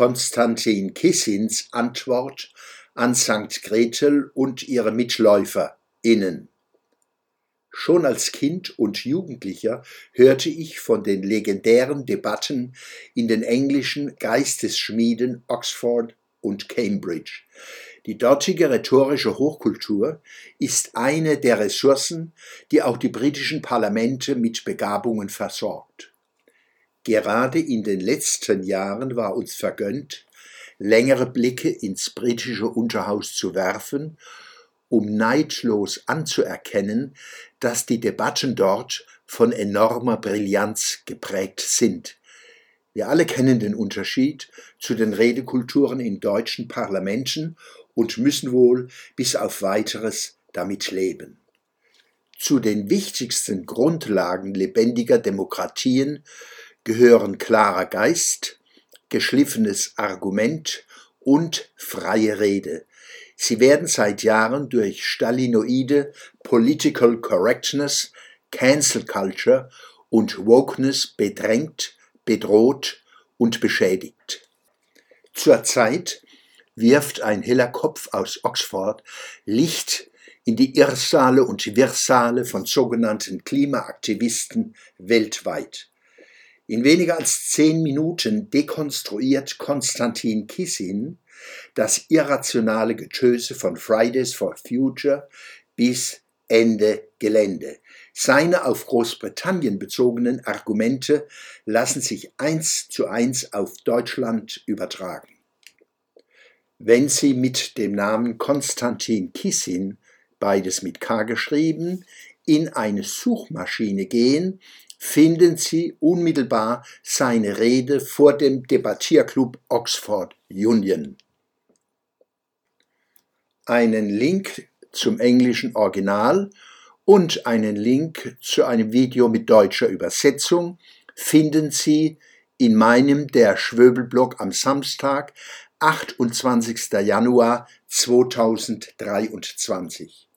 Konstantin Kissins Antwort an St. Gretel und ihre MitläuferInnen. Schon als Kind und Jugendlicher hörte ich von den legendären Debatten in den englischen Geistesschmieden Oxford und Cambridge. Die dortige rhetorische Hochkultur ist eine der Ressourcen, die auch die britischen Parlamente mit Begabungen versorgt. Gerade in den letzten Jahren war uns vergönnt, längere Blicke ins britische Unterhaus zu werfen um neidlos anzuerkennen, dass die Debatten dort von enormer Brillanz geprägt sind. Wir alle kennen den Unterschied zu den Redekulturen in deutschen Parlamenten und müssen wohl bis auf weiteres damit leben. Zu den wichtigsten Grundlagen lebendiger Demokratien gehören klarer Geist, geschliffenes Argument und freie Rede, Sie werden seit Jahren durch stalinoide Political Correctness, Cancel Culture und Wokeness bedrängt, bedroht und beschädigt. Zurzeit wirft ein heller Kopf aus Oxford Licht in die Irrsale und Wirrsale von sogenannten Klimaaktivisten weltweit. In weniger als zehn Minuten dekonstruiert Konstantin Kissin das irrationale Getöse von Fridays for Future bis Ende Gelände. Seine auf Großbritannien bezogenen Argumente lassen sich eins zu eins auf Deutschland übertragen. Wenn Sie mit dem Namen Konstantin Kissin, beides mit K geschrieben, in eine Suchmaschine gehen, finden Sie unmittelbar seine Rede vor dem Debattierclub Oxford Union einen Link zum englischen Original und einen Link zu einem Video mit deutscher Übersetzung finden Sie in meinem Der Schwöbelblog am Samstag, 28. Januar 2023.